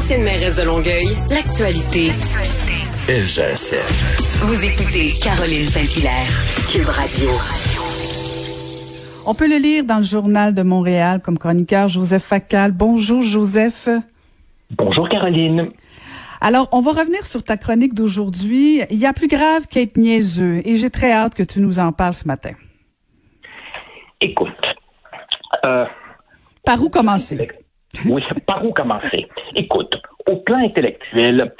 Ancienne mairesse de Longueuil, l'actualité. LGSF. Vous écoutez Caroline Saint-Hilaire, Cube Radio. On peut le lire dans le journal de Montréal comme chroniqueur Joseph Facal. Bonjour Joseph. Bonjour Caroline. Alors, on va revenir sur ta chronique d'aujourd'hui. Il y a plus grave qu'être niaiseux et j'ai très hâte que tu nous en parles ce matin. Écoute. Euh, par où commencer? Oui, par où commencer? Écoute, au plan intellectuel,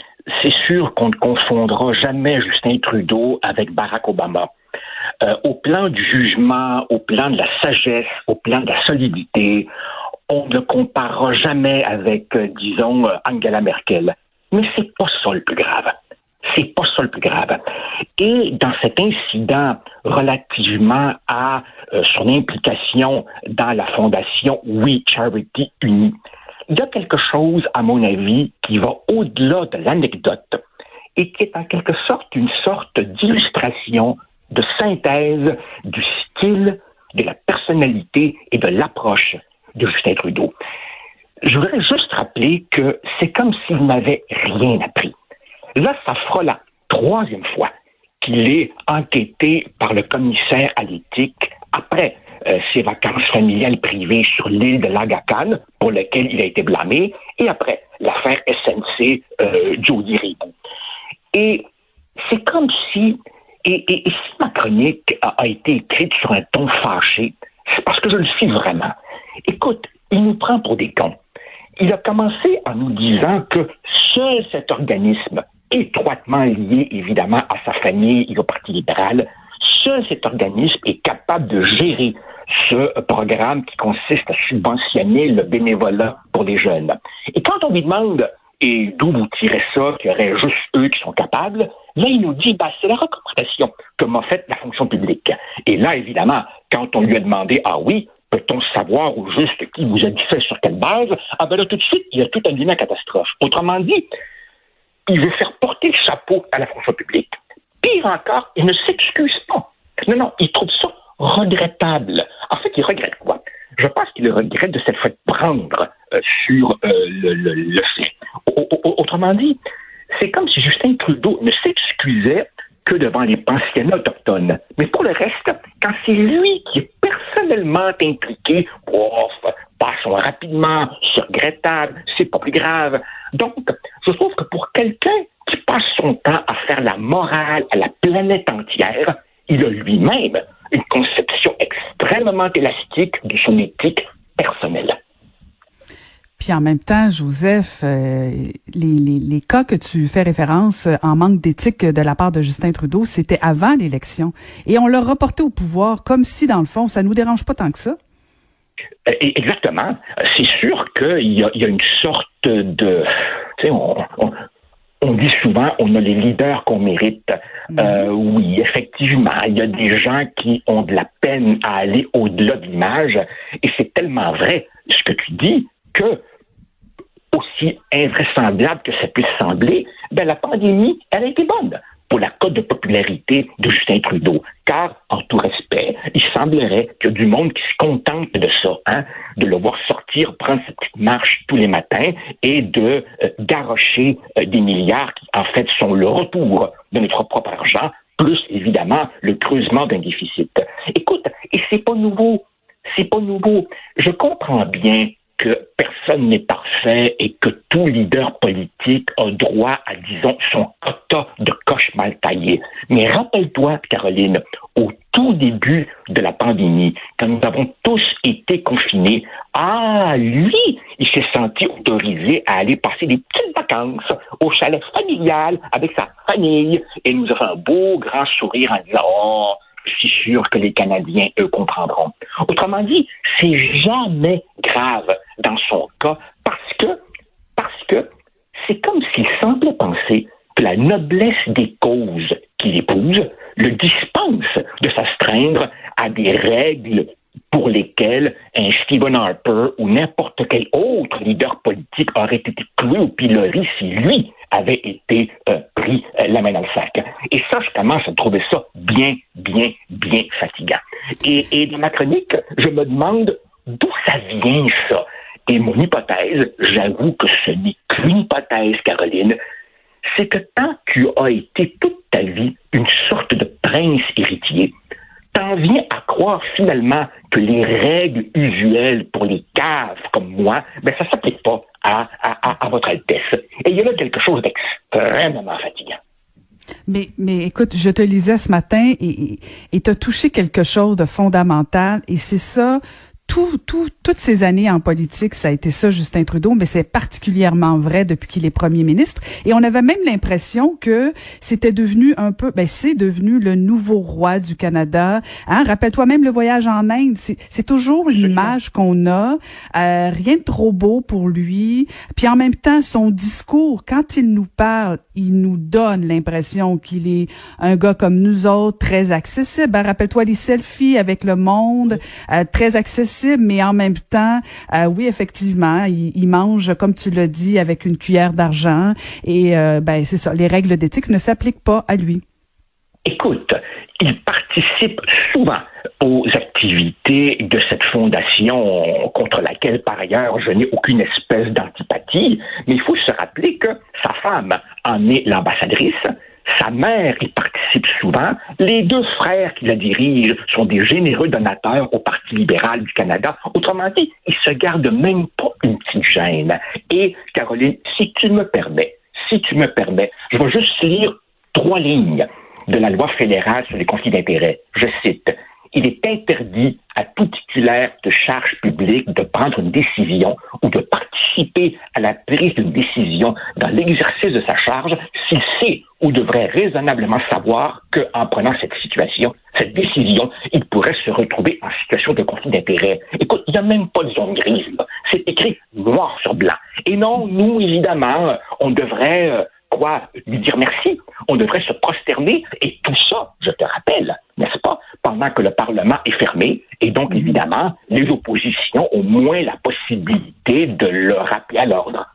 c'est sûr qu'on ne confondra jamais Justin Trudeau avec Barack Obama. Euh, au plan du jugement, au plan de la sagesse, au plan de la solidité, on ne comparera jamais avec, euh, disons, euh, Angela Merkel. Mais c'est pas ça le plus grave. C'est pas ça le plus grave. Et dans cet incident relativement à son implication dans la fondation We Charity Uni, il y a quelque chose, à mon avis, qui va au-delà de l'anecdote et qui est en quelque sorte une sorte d'illustration de synthèse du style, de la personnalité et de l'approche de Justin Trudeau. Je voudrais juste rappeler que c'est comme s'il n'avait rien appris. Là, ça fera la troisième fois qu'il est enquêté par le commissaire à l'éthique après euh, ses vacances familiales privées sur l'île de Lagacan, pour lesquelles il a été blâmé, et après l'affaire SNC euh, Jody Ribou. Et c'est comme si et, si ma chronique a, été écrite sur un ton fâché, c'est parce que je le suis vraiment. Écoute, il nous prend pour des cons. Il a commencé en nous disant que seul cet organisme, étroitement lié évidemment à sa famille et au Parti libéral, seul cet organisme est capable de gérer ce programme qui consiste à subventionner le bénévolat pour les jeunes. Et quand on lui demande et d'où vous tirez ça, qu'il y aurait juste eux qui sont capables, là, il nous dit, bah, c'est la recommandation que m'a faite la fonction publique. Et là, évidemment, quand on lui a demandé, ah oui, peut-on savoir au juste qui vous a dit ça, sur quelle base, ah ben là, tout de suite, il y a tout un à catastrophe. Autrement dit, il veut faire porter le chapeau à la fonction publique. Pire encore, il ne s'excuse pas. Non, non, il trouve ça regrettable. En fait, il regrette quoi? Je pense qu'il regrette de cette fait prendre euh, sur euh, le fait. Autrement dit, c'est comme si Justin Trudeau ne s'excusait que devant les pensionnats autochtones. Mais pour le reste, quand c'est lui qui est personnellement impliqué, bof, passons rapidement, c'est regrettable, c'est pas plus grave. Donc, je trouve que pour quelqu'un qui passe son temps à faire la morale à la planète entière, il a lui-même une conception extrêmement élastique de son éthique personnelle. Puis en même temps, Joseph, euh, les, les, les, cas que tu fais référence euh, en manque d'éthique de la part de Justin Trudeau, c'était avant l'élection. Et on l'a reporté au pouvoir comme si, dans le fond, ça nous dérange pas tant que ça. Euh, exactement. C'est sûr qu'il y, y, a une sorte de... On, on, dit souvent, on a les leaders qu'on mérite. Mm-hmm. oui, effectivement, il y a des gens qui ont de la peine à aller au-delà de l'image. Et c'est tellement vrai ce que tu dis que aussi invraisemblable que ça puisse sembler, ben la pandémie, elle a été bonne pour la cote de popularité de Justin Trudeau. Car, en tout respect, il semblerait qu'il y a du monde qui se contente de ça, hein, de le voir sortir, prendre sa petite marche tous les matins et de euh, garrocher euh, des milliards qui, en fait, sont le retour de notre propre argent, plus, évidemment, le creusement d'un déficit. Écoute, et c'est pas nouveau. C'est pas nouveau. Je comprends bien que personne n'est parfait et que tout leader politique a droit à, disons, son quota de coche mal taillé. Mais rappelle-toi, Caroline, au tout début de la pandémie, quand nous avons tous été confinés, ah, lui, il s'est senti autorisé à aller passer des petites vacances au chalet familial avec sa famille et nous a fait un beau grand sourire en disant, oh, je suis sûr que les Canadiens, eux, comprendront. Autrement dit, c'est jamais grave dans son cas parce que, parce c'est comme s'il semblait penser que la noblesse des causes qu'il épouse le dispense de s'astreindre à des règles pour lesquelles un Stephen Harper ou n'importe quel autre leader politique aurait été cloué au pilori si lui avait été euh, pris euh, la main dans le sac. Et ça, je commence à trouver ça bien, bien, bien fatigant. Et, et dans ma chronique, je me demande d'où ça vient ça. Et mon hypothèse, j'avoue que ce n'est qu'une hypothèse, Caroline, c'est que tant tu as été toute ta vie une sorte de prince héritier, t'en viens à croire finalement que les règles usuelles pour les caves comme moi, ben ça s'applique pas à, à, à, votre Altesse. Et il y a là quelque chose d'extrêmement fatigant. Mais, mais écoute, je te lisais ce matin et tu as touché quelque chose de fondamental et c'est ça tout, tout, toutes ces années en politique, ça a été ça, Justin Trudeau, mais c'est particulièrement vrai depuis qu'il est premier ministre. Et on avait même l'impression que c'était devenu un peu, ben c'est devenu le nouveau roi du Canada. Hein? Rappelle-toi même le voyage en Inde, c'est toujours l'image qu'on a. Euh, rien de trop beau pour lui. Puis en même temps, son discours, quand il nous parle, il nous donne l'impression qu'il est un gars comme nous autres, très accessible. Ben, rappelle-toi les selfies avec le monde, euh, très accessible mais en même temps, euh, oui, effectivement, il, mange, comme tu l'as dit, avec une cuillère d'argent. Et euh, ben c'est ça, les règles d'éthique ne s'appliquent pas à lui. Écoute, il participe souvent aux activités de cette fondation contre laquelle, par ailleurs, je n'ai aucune espèce d'antipathie, mais il faut se rappeler que sa femme en est l'ambassadrice, sa mère y participe souvent. Les deux frères qui la dirigent sont des généreux donateurs au Parti libéral du Canada. Autrement dit, ils se gardent même pas une petite gêne. Et, Caroline, si tu me permets, si tu me permets, je vais juste lire trois lignes de la loi fédérale sur les conflits d'intérêts. Je cite il est interdit à tout titulaire de charge publique de prendre une décision ou de participer à la prise d'une décision dans l'exercice de sa charge s'il sait ou devrait raisonnablement savoir qu'en prenant cette situation, cette décision, il pourrait se retrouver en situation de conflit d'intérêt. Écoute, il n'y a même pas de zone grise. C'est écrit noir sur blanc. Et non, nous, évidemment, on devrait... Euh, quoi lui dire merci. On devrait se prosterner et tout ça, je te rappelle, pendant que le Parlement est fermé et donc mhm. évidemment les oppositions ont moins la possibilité de le rappeler à l'ordre.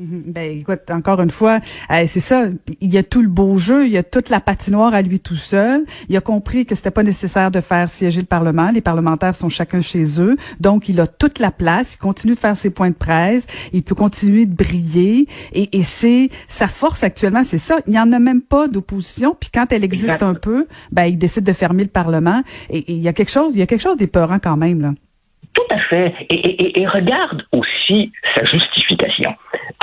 Mhm. Ben écoute, encore une fois, euh, c'est ça. Il y a tout le beau jeu, il y a toute la patinoire à lui tout seul. Il a compris que c'était pas nécessaire de faire siéger le Parlement. Les parlementaires sont chacun chez eux, donc il a toute la place. Il continue de faire ses points de presse. Il peut continuer de briller. Et, et c'est sa force actuellement, c'est ça. Il y en a même pas d'opposition. Puis quand elle existe un peu, ben il décide de fermer le Parlement. Et, il y a quelque chose, il y a quelque chose d'épeurant quand même là. Tout à fait. Et, et, et regarde aussi sa justification.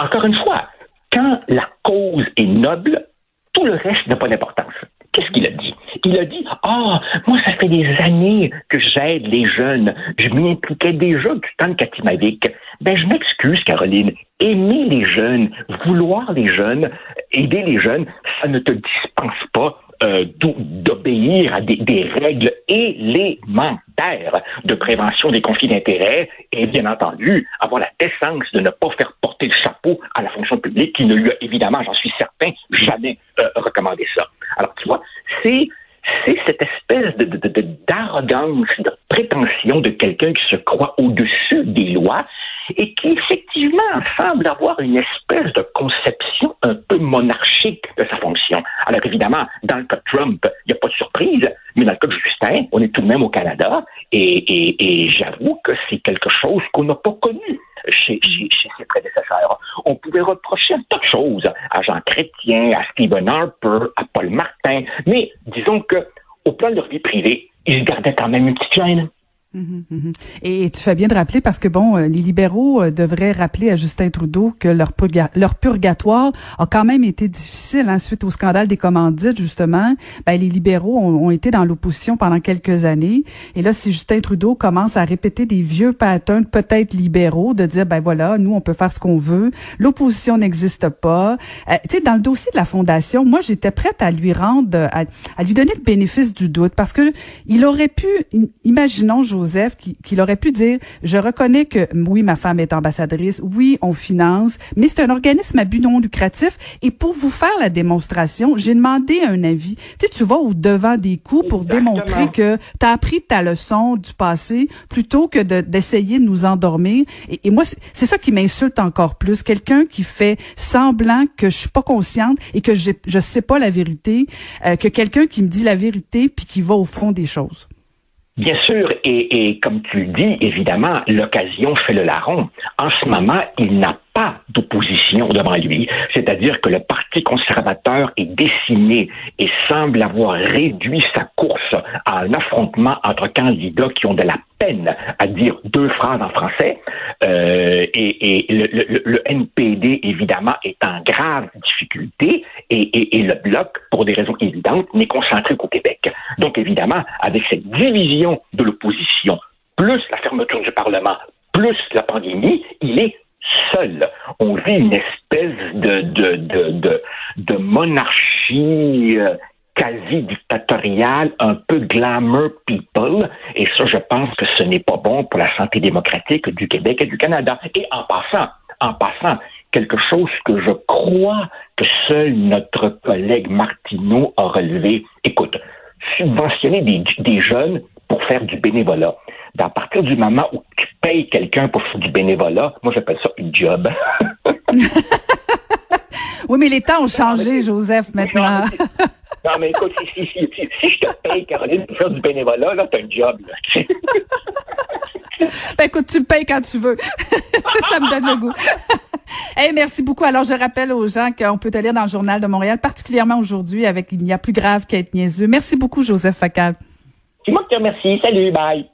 Encore une fois, quand la cause est noble, tout le reste n'a pas d'importance. Qu'est-ce qu'il a dit? Il a dit, ah, moi, ça fait des années que j'aide les jeunes. Je m'y déjà du temps de Katimavik. Ben, je m'excuse, Caroline. Aimer les jeunes, vouloir les jeunes, aider les jeunes, ça ne te dispense pas euh, d'obéir à des, règles élémentaires de prévention des conflits d'intérêts et bien entendu avoir la décence de ne pas faire le chapeau à la fonction publique qui ne lui a évidemment, j'en suis certain, jamais euh, recommandé ça. Alors tu vois, c'est c'est cette espèce de, d'arrogance, de, prétention de quelqu'un qui se croit au-dessus des lois et qui effectivement semble avoir une espèce de conception un peu monarchique de sa fonction. Alors évidemment, dans le cas de Trump, il n'y a pas de surprise, mais dans le cas de Justin, on est tout de même au Canada et, et, j'avoue que c'est quelque chose qu'on n'a pas connu chez, chez, chez, ses prédécesseurs. On pouvait reprocher tant de choses à Jean Chrétien, à Stephen Harper, à Paul Martin, mais disons que au plan de leur vie privée, ils gardaient quand même une petite chaîne. Et tu fais bien de rappeler parce que bon, euh, les libéraux euh, devraient rappeler à Justin Trudeau que leur, leur purgatoire a quand même été difficile hein, suite au scandale des commandites justement. Ben, les libéraux ont, été dans l'opposition pendant quelques années et là, si Justin Trudeau commence à répéter des vieux patterns peut-être libéraux, de dire ben voilà, nous on peut faire ce qu'on veut, l'opposition n'existe pas. Euh, tu sais, dans le dossier de la fondation, moi j'étais prête à lui rendre, à, lui donner le bénéfice du doute parce que il aurait pu, imaginons José Joseph qu'il aurait pu dire, je reconnais que oui, ma femme est ambassadrice, oui, on finance, mais c'est un organisme à but non lucratif et pour vous faire la démonstration, j'ai demandé un avis. Tu sais, tu vas au devant des coups pour démontrer que tu as appris ta leçon du passé plutôt que d'essayer de, nous endormir. Et, et moi, c'est ça qui m'insulte encore plus. Quelqu'un qui fait semblant que je suis pas consciente et que je je sais pas la vérité, euh, que quelqu'un qui me dit la vérité puis qui va au fond des choses. Bien sûr, et, comme tu le dis, évidemment, l'occasion fait le larron. En ce moment, il n'a pas d'opposition devant lui. C'est-à-dire que le Parti conservateur est décimé et semble avoir réduit sa course à un affrontement entre candidats qui ont de la peine à dire deux phrases en français. Euh, et, le, NPD, évidemment, est en grave difficulté et, le Bloc, pour des raisons évidentes, n'est concentré qu'au Québec. Donc, évidemment, avec cette division de l'opposition, plus la fermeture du Parlement, plus la pandémie, il est seul. On vit une espèce de, de, de, de, monarchie euh, quasi dictatoriale, un peu glamour people, et ça, je pense que ce n'est pas bon pour la santé démocratique du Québec et du Canada. Et en passant, en passant, quelque chose que je crois que seul notre collègue Martineau a relevé. Écoute, subventionner des, des jeunes pour faire du bénévolat. À partir du moment où tu payes quelqu'un pour faire du bénévolat, moi j'appelle ça une job. oui, mais les temps ont changé, Joseph, maintenant. Non, mais écoute, si, si, si, si, je te paye, Caroline, pour faire du bénévolat, là, t'as un job. Là. ben écoute, tu me payes quand tu veux. Ça me donne le goût. hey, merci beaucoup. Alors, je rappelle aux gens qu'on peut te lire dans le Journal de Montréal, particulièrement aujourd'hui avec Il n'y a plus grave qu'être niaiseux. Merci beaucoup, Joseph Facal. C'est moi qui te remercie. Salut, bye.